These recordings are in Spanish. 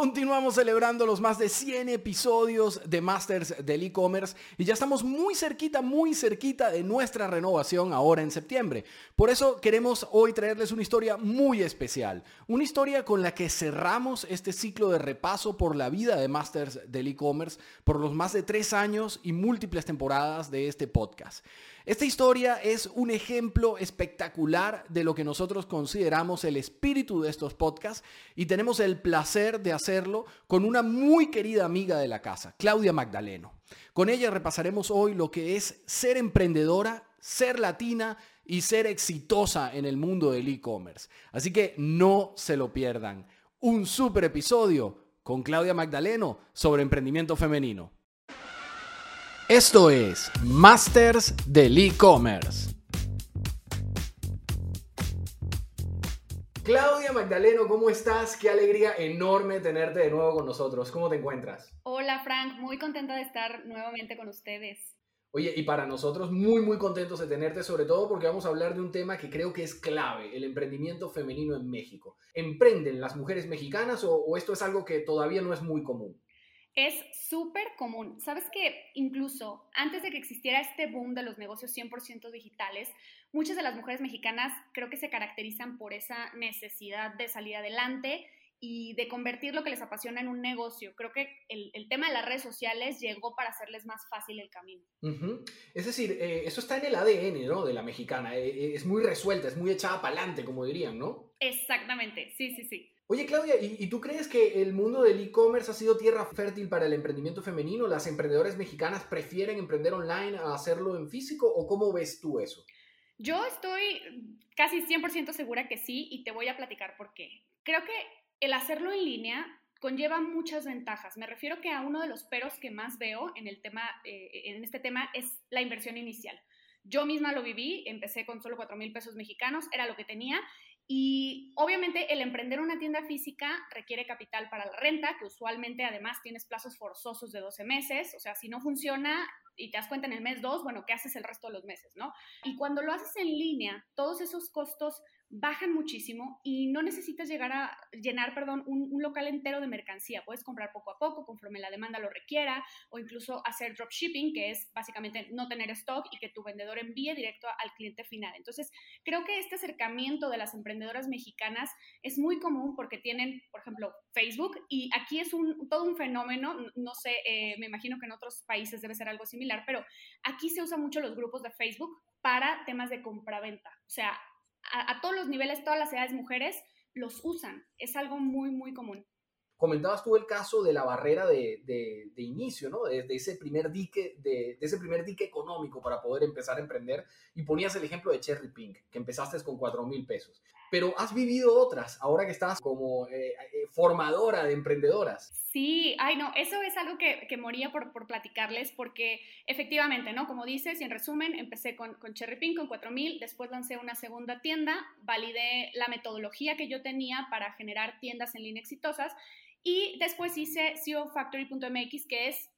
Continuamos celebrando los más de 100 episodios de Masters del e-commerce y ya estamos muy cerquita, muy cerquita de nuestra renovación ahora en septiembre. Por eso queremos hoy traerles una historia muy especial, una historia con la que cerramos este ciclo de repaso por la vida de Masters del e-commerce por los más de tres años y múltiples temporadas de este podcast. Esta historia es un ejemplo espectacular de lo que nosotros consideramos el espíritu de estos podcasts y tenemos el placer de hacerlo con una muy querida amiga de la casa, Claudia Magdaleno. Con ella repasaremos hoy lo que es ser emprendedora, ser latina y ser exitosa en el mundo del e-commerce. Así que no se lo pierdan. Un super episodio con Claudia Magdaleno sobre emprendimiento femenino. Esto es Masters del e-commerce. Claudia Magdaleno, ¿cómo estás? Qué alegría enorme tenerte de nuevo con nosotros. ¿Cómo te encuentras? Hola Frank, muy contenta de estar nuevamente con ustedes. Oye, y para nosotros muy, muy contentos de tenerte, sobre todo porque vamos a hablar de un tema que creo que es clave, el emprendimiento femenino en México. ¿Emprenden las mujeres mexicanas o, o esto es algo que todavía no es muy común? Es súper común. Sabes que incluso antes de que existiera este boom de los negocios 100% digitales, muchas de las mujeres mexicanas creo que se caracterizan por esa necesidad de salir adelante y de convertir lo que les apasiona en un negocio. Creo que el, tema de las redes sociales llegó para hacerles más fácil el camino. Es decir, eh, eso está en el ADN ¿no? de la mexicana. Eh, eh, es muy resuelta, es muy echada para adelante, como dirían, ¿no? Exactamente, sí, sí, sí. Oye, Claudia, ¿y, tú crees que el mundo del e-commerce ha sido tierra fértil para el emprendimiento femenino? ¿Las emprendedoras mexicanas prefieren emprender online a hacerlo en físico? ¿O cómo ves tú eso? Yo estoy casi 100% segura que sí y te voy a platicar por qué. Creo que el hacerlo en línea conlleva muchas ventajas. Me refiero que a uno de los peros que más veo en, el tema, eh, en este tema es la inversión inicial. Yo misma lo viví, empecé con solo 4 mil pesos mexicanos, era lo que tenía y obviamente el emprender una tienda física requiere capital para la renta, que usualmente además tienes plazos forzosos de 12 meses, o sea, si no funciona y te das cuenta en el mes 2, bueno, ¿qué haces el resto de los meses, no? Y cuando lo haces en línea, todos esos costos bajan muchísimo y no necesitas llegar a llenar, perdón, un, local entero de mercancía. Puedes comprar poco a poco conforme la demanda lo requiera o incluso hacer dropshipping, que es básicamente no tener stock y que tu vendedor envíe directo al cliente final. Entonces, creo que este acercamiento de las emprendedoras mexicanas es muy común porque tienen, por ejemplo, Facebook y aquí es un, todo un fenómeno, no sé, eh, me imagino que en otros países debe ser algo similar, pero aquí se usan mucho los grupos de Facebook para temas de compraventa. O sea, a, todos los niveles, todas las edades mujeres los usan. Es algo muy, muy común. Comentabas tú el caso de la barrera de, de, inicio, ¿no? De, ese primer dique, de, ese primer dique económico para poder empezar a emprender y ponías el ejemplo de Cherry Pink, que empezaste con 4 mil pesos. Pero has vivido otras, ahora que estás como eh, eh, formadora de emprendedoras. Sí, ay no, eso es algo que, que moría por, por, platicarles porque efectivamente, ¿no? Como dices, y en resumen, empecé con, con Cherry Pink con 4 mil, después lancé una segunda tienda, validé la metodología que yo tenía para generar tiendas en línea exitosas y después hice CEOFactory.mx, que es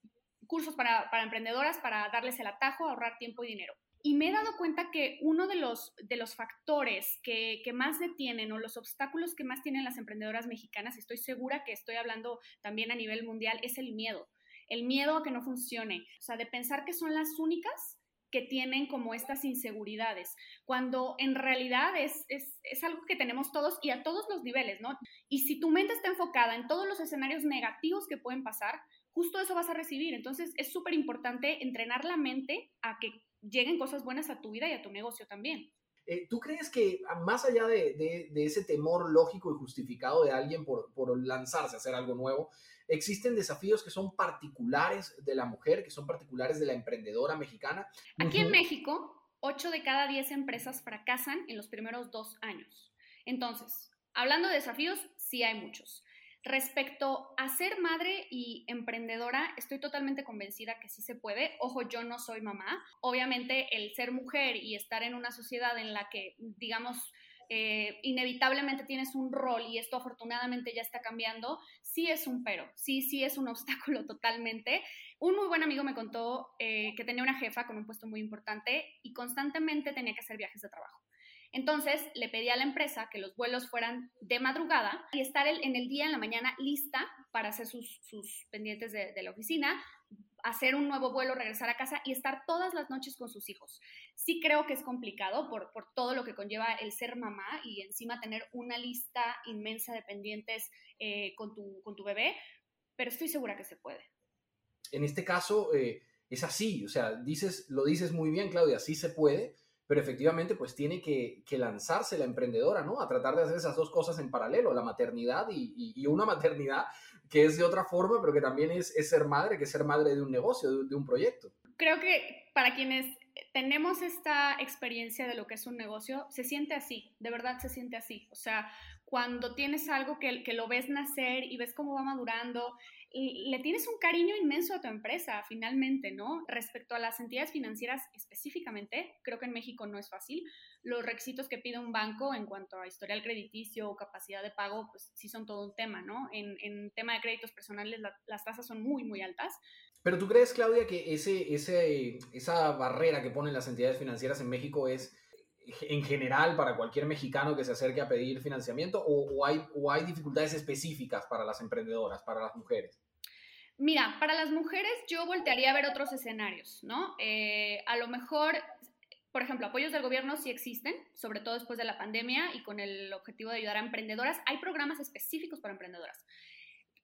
cursos para, emprendedoras para darles el atajo, ahorrar tiempo y dinero. Y me he dado cuenta que uno de los, de los factores que, que, más detienen o los obstáculos que más tienen las emprendedoras mexicanas, estoy segura que estoy hablando también a nivel mundial, es el miedo. El miedo a que no funcione. O sea, de pensar que son las únicas que tienen como estas inseguridades, cuando en realidad es, es, algo que tenemos todos y a todos los niveles, ¿no? Y si tu mente está enfocada en todos los escenarios negativos que pueden pasar, justo eso vas a recibir. Entonces es súper importante entrenar la mente a que lleguen cosas buenas a tu vida y a tu negocio también. Eh, ¿Tú crees que más allá de, de, ese temor lógico y justificado de alguien por, por lanzarse a hacer algo nuevo, existen desafíos que son particulares de la mujer, que son particulares de la emprendedora mexicana. Aquí en México, 8 de cada 10 empresas fracasan en los primeros dos años. Entonces, hablando de desafíos, sí hay muchos. Respecto a ser madre y emprendedora, estoy totalmente convencida que sí se puede. Ojo, yo no soy mamá. Obviamente el ser mujer y estar en una sociedad en la que, digamos, eh, inevitablemente tienes un rol y esto afortunadamente ya está cambiando, sí es un pero, sí, sí es un obstáculo totalmente. Un muy buen amigo me contó eh, que tenía una jefa con un puesto muy importante y constantemente tenía que hacer viajes de trabajo. Entonces le pedí a la empresa que los vuelos fueran de madrugada y estar en el día, en la mañana, lista para hacer sus, pendientes de, la oficina, hacer un nuevo vuelo, regresar a casa y estar todas las noches con sus hijos. Sí creo que es complicado por, todo lo que conlleva el ser mamá y encima tener una lista inmensa de pendientes eh, con, tu, bebé, pero estoy segura que se puede. En este caso eh, es así, o sea, lo dices muy bien, Claudia, sí se puede, pero efectivamente pues tiene que, lanzarse la emprendedora, ¿no? A tratar de hacer esas dos cosas en paralelo, la maternidad y, una maternidad que es de otra forma, pero que también es, ser madre, que es ser madre de un negocio, de, un proyecto. Creo que para quienes tenemos esta experiencia de lo que es un negocio, se siente así, de verdad se siente así. O sea, cuando tienes algo que, que lo ves nacer y ves cómo va madurando, le tienes un cariño inmenso a tu empresa, finalmente, ¿no? Respecto a las entidades financieras específicamente, creo que en México no es fácil. Los requisitos que pide un banco en cuanto a historial crediticio o capacidad de pago, pues sí son todo un tema, ¿no? En, tema de créditos personales, las tasas son muy, muy altas. Pero tú crees, Claudia, que ese, ese, esa barrera que ponen las entidades financieras en México es en general para cualquier mexicano que se acerque a pedir financiamiento o, hay, o hay dificultades específicas para las emprendedoras, para las mujeres? Mira, para las mujeres yo voltearía a ver otros escenarios, ¿no? Eh, a lo mejor, por ejemplo, apoyos del gobierno sí existen, sobre todo después de la pandemia y con el objetivo de ayudar a emprendedoras. Hay programas específicos para emprendedoras.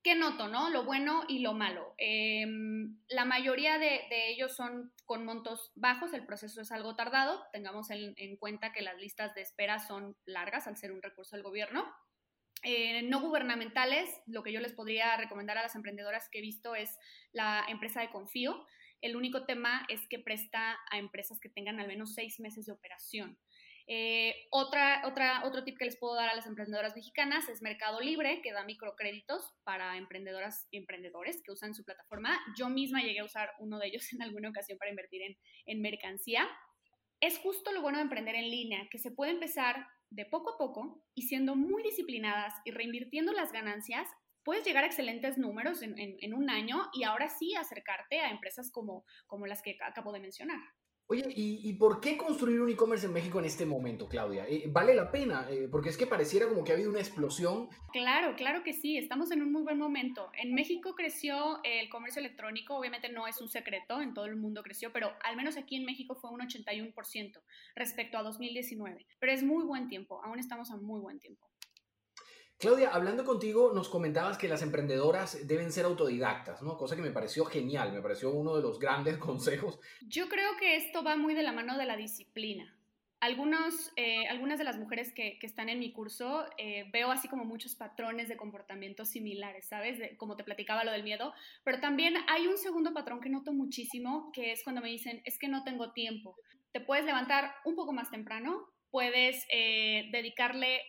¿Qué noto, no? Lo bueno y lo malo. Em, la mayoría de, ellos son con montos bajos, el proceso es algo tardado. Tengamos en, cuenta que las listas de espera son largas al ser un recurso del gobierno. Eh, no gubernamentales, lo que yo les podría recomendar a las emprendedoras que he visto es la empresa de Confío. El único tema es que presta a empresas que tengan al menos seis meses de operación. Eh, otra, otra, otro tip que les puedo dar a las emprendedoras mexicanas es Mercado Libre, que da microcréditos para emprendedoras y emprendedores que usan su plataforma. Yo misma llegué a usar uno de ellos en alguna ocasión para invertir en, en mercancía. Es justo lo bueno de emprender en línea, que se puede empezar de poco a poco y siendo muy disciplinadas y reinvirtiendo las ganancias, puedes llegar a excelentes números en, en, en un año y ahora sí acercarte a empresas como, como las que acabo de mencionar. Oye, ¿y, por qué construir un e-commerce en México en este momento, Claudia? Eh, ¿Vale la pena? Eh, porque es que pareciera como que ha habido una explosión. Claro, claro que sí, estamos en un muy buen momento. En México creció el comercio electrónico, obviamente no es un secreto, en todo el mundo creció, pero al menos aquí en México fue un 81% respecto a 2019. Pero es muy buen tiempo, aún estamos a muy buen tiempo. Claudia, hablando contigo, nos comentabas que las emprendedoras deben ser autodidactas, ¿no? Cosa que me pareció genial, me pareció uno de los grandes consejos. Yo creo que esto va muy de la mano de la disciplina. Algunos, eh, algunas de las mujeres que, están en mi curso eh, veo así como muchos patrones de comportamiento similares, ¿sabes? como te platicaba lo del miedo, pero también hay un segundo patrón que noto muchísimo, que es cuando me dicen, es que no tengo tiempo. Te puedes levantar un poco más temprano, puedes eh, dedicarle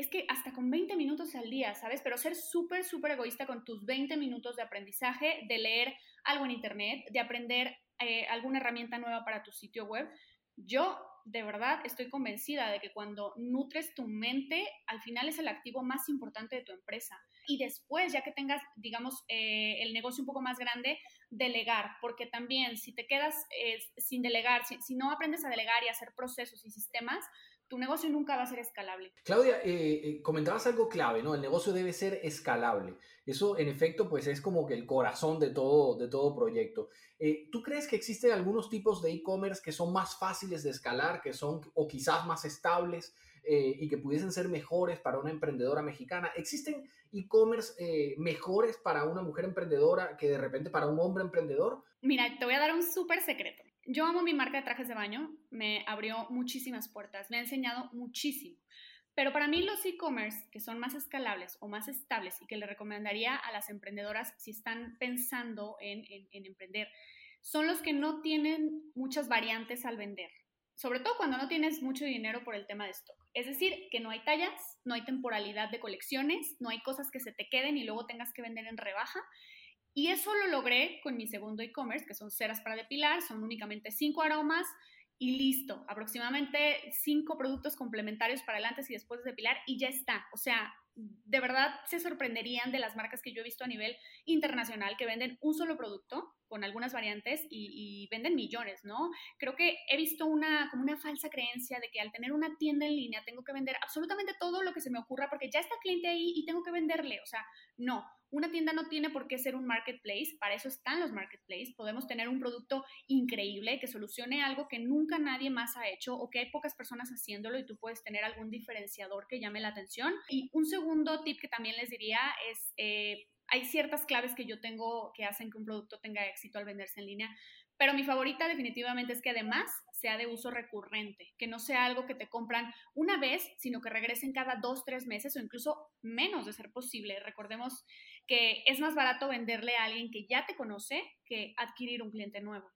es que hasta con 20 minutos al día, ¿sabes? Pero ser súper, súper egoísta con tus 20 minutos de aprendizaje, de leer algo en Internet, de aprender eh, alguna herramienta nueva para tu sitio web. Yo de verdad estoy convencida de que cuando nutres tu mente, al final es el activo más importante de tu empresa. Y después, ya que tengas, digamos, eh, el negocio un poco más grande, delegar, porque también si te quedas eh, sin delegar, si no aprendes a delegar y a hacer procesos y sistemas, tu negocio nunca va a ser escalable. Claudia, eh, eh, comentabas algo clave, ¿no? El negocio debe ser escalable. Eso, en efecto, pues es como que el corazón de todo, de todo proyecto. Eh, ¿Tú crees que existen algunos tipos de e-commerce que son más fáciles de escalar, que son o quizás más estables y que pudiesen ser mejores para una emprendedora mexicana? ¿Existen e-commerce mejores para una mujer emprendedora que de repente para un hombre emprendedor? Mira, te voy a dar un súper secreto. Yo amo mi marca de trajes de baño, me abrió muchísimas puertas, me ha enseñado muchísimo. Pero para mí los e-commerce que son más escalables o más estables y que le recomendaría a las emprendedoras si están pensando en, en emprender, son los que no tienen muchas variantes al vender. Sobre todo cuando no tienes mucho dinero por el tema de stock. Es decir, que no hay tallas, no hay temporalidad de colecciones, no hay cosas que se te queden y luego tengas que vender en rebaja y eso lo logré con mi segundo e-commerce, que son ceras para depilar, son únicamente cinco aromas y listo, aproximadamente cinco productos complementarios para el antes y después de depilar y ya está. O sea, de verdad se sorprenderían de las marcas que yo he visto a nivel internacional que venden un solo producto con algunas variantes y, venden millones, ¿no? Creo que he visto una, como una falsa creencia de que al tener una tienda en línea tengo que vender absolutamente todo lo que se me ocurra porque ya está cliente ahí y tengo que venderle. O sea, no, una tienda no tiene por qué ser un marketplace, para eso están los marketplaces. Podemos tener un producto increíble que solucione algo que nunca nadie más ha hecho o que hay pocas personas haciéndolo y tú puedes tener algún diferenciador que llame la atención. Y un segundo tip que también les diría es... Eh, hay ciertas claves que yo tengo que hacen que un producto tenga éxito al venderse en línea, pero mi favorita definitivamente es que además sea de uso recurrente, que no sea algo que te compran una vez, sino que regresen cada dos, tres meses o incluso menos de ser posible. Recordemos que es más barato venderle a alguien que ya te conoce que adquirir un cliente nuevo.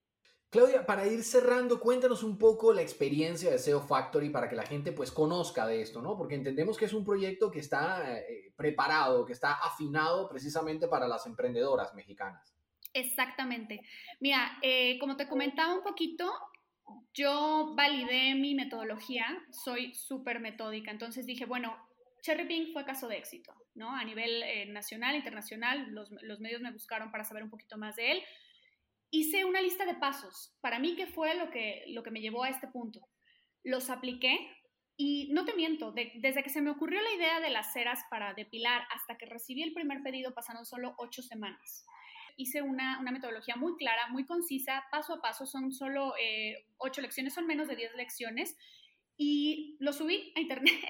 Claudia, para ir cerrando, cuéntanos un poco la experiencia de SEO Factory para que la gente pues conozca de esto, ¿no? Porque entendemos que es un proyecto que está eh, preparado, que está afinado precisamente para las emprendedoras mexicanas. Exactamente. Mira, eh, como te comentaba un poquito, yo validé mi metodología, soy súper metódica, entonces dije, bueno, Cherry Pink fue caso de éxito, ¿no? A nivel eh, nacional, internacional, los, los medios me buscaron para saber un poquito más de él hice una lista de pasos. Para mí, ¿qué fue lo que, lo que me llevó a este punto? Los apliqué y no te miento, desde que se me ocurrió la idea de las ceras para depilar hasta que recibí el primer pedido pasaron solo ocho semanas. Hice una, metodología muy clara, muy concisa, paso a paso, son solo eh, ocho lecciones, son menos de diez lecciones y lo subí a internet.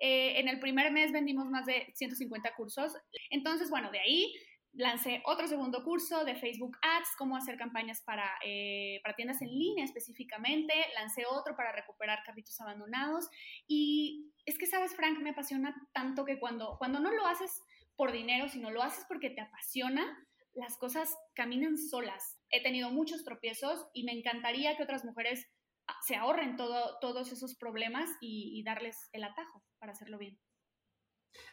Eh, en el primer mes vendimos más de 150 cursos. Entonces, bueno, de ahí lancé otro segundo curso de Facebook Ads, cómo hacer campañas para, eh, para tiendas en línea específicamente, lancé otro para recuperar carritos abandonados y es que, sabes, Frank, me apasiona tanto que cuando, cuando no lo haces por dinero, sino lo haces porque te apasiona, las cosas caminan solas. He tenido muchos tropiezos y me encantaría que otras mujeres ah, se ahorren todo, todos esos problemas y darles el atajo para hacerlo bien.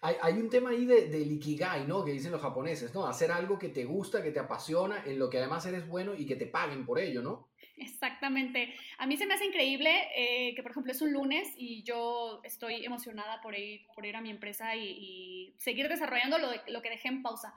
Hay, un tema ahí de, del ikigai, ¿no? Que dicen los japoneses, ¿no? Hacer algo que te gusta, que te apasiona, en lo que además eres bueno y que te paguen por ello, ¿no? Exactamente. A mí se me hace increíble eh, que, por ejemplo, es un lunes y yo estoy emocionada por ir, por ir a mi empresa y, seguir desarrollando lo, lo, que dejé en pausa.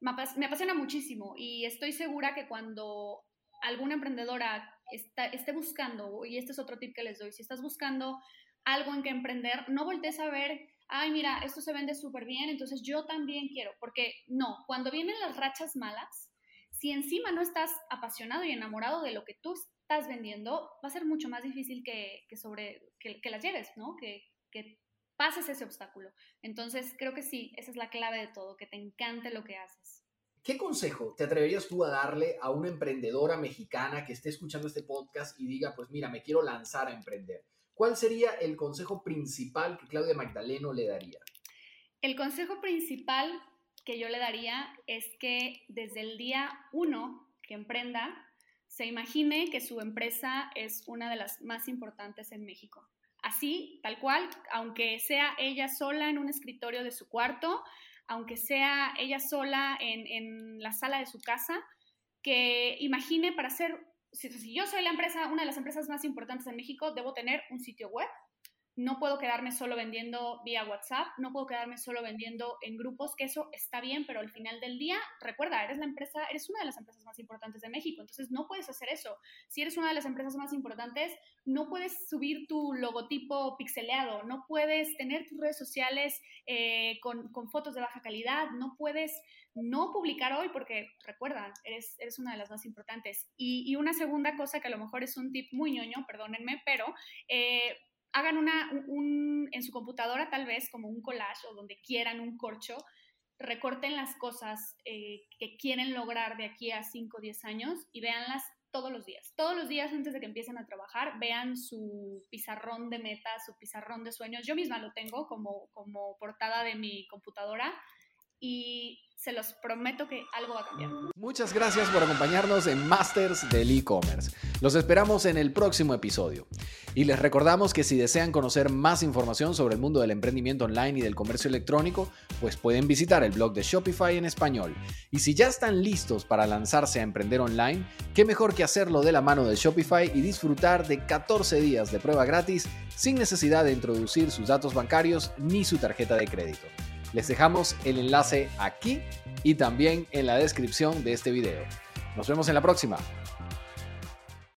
Me, me, apasiona muchísimo y estoy segura que cuando alguna emprendedora está, esté buscando, y este es otro tip que les doy, si estás buscando algo en que emprender, no voltees a ver ay, mira, esto se vende súper bien, entonces yo también quiero, porque no, cuando vienen las rachas malas, si encima no estás apasionado y enamorado de lo que tú estás vendiendo, va a ser mucho más difícil que, sobre, que, las lleves, ¿no? Que, que pases ese obstáculo. Entonces, creo que sí, esa es la clave de todo, que te encante lo que haces. ¿Qué consejo te atreverías tú a darle a una emprendedora mexicana que esté escuchando este podcast y diga, pues mira, me quiero lanzar a emprender? ¿Cuál sería el consejo principal que Claudia Magdaleno le daría? El consejo principal que yo le daría es que desde el día uno que emprenda, se imagine que su empresa es una de las más importantes en México. Así, tal cual, aunque sea ella sola en un escritorio de su cuarto, aunque sea ella sola en, en la sala de su casa, que imagine para ser si, yo soy la empresa, una de las empresas más importantes en México, debo tener un sitio web no puedo quedarme solo vendiendo vía WhatsApp, no puedo quedarme solo vendiendo en grupos, que eso está bien, pero al final del día, recuerda, eres la empresa, eres una de las empresas más importantes de México, entonces no puedes hacer eso. Si eres una de las empresas más importantes, no puedes subir tu logotipo pixeleado, no puedes tener tus redes sociales eh, con, fotos de baja calidad, no puedes no publicar hoy porque, recuerda, eres, eres una de las más importantes. Y, una segunda cosa que a lo mejor es un tip muy ñoño, perdónenme, pero... Eh, hagan una, un, en su computadora tal vez como un collage o donde quieran un corcho, recorten las cosas eh, que quieren lograr de aquí a 5 o 10 años y véanlas todos los días. Todos los días antes de que empiecen a trabajar, vean su pizarrón de metas, su pizarrón de sueños. Yo misma lo tengo como, como portada de mi computadora y se los prometo que algo va a cambiar. Muchas gracias por acompañarnos en Masters del e-commerce. Los esperamos en el próximo episodio. Y les recordamos que si desean conocer más información sobre el mundo del emprendimiento online y del comercio electrónico, pues pueden visitar el blog de Shopify en español. Y si ya están listos para lanzarse a emprender online, qué mejor que hacerlo de la mano de Shopify y disfrutar de 14 días de prueba gratis sin necesidad de introducir sus datos bancarios ni su tarjeta de crédito. Les dejamos el enlace aquí y también en la descripción de este video. Nos vemos en la próxima.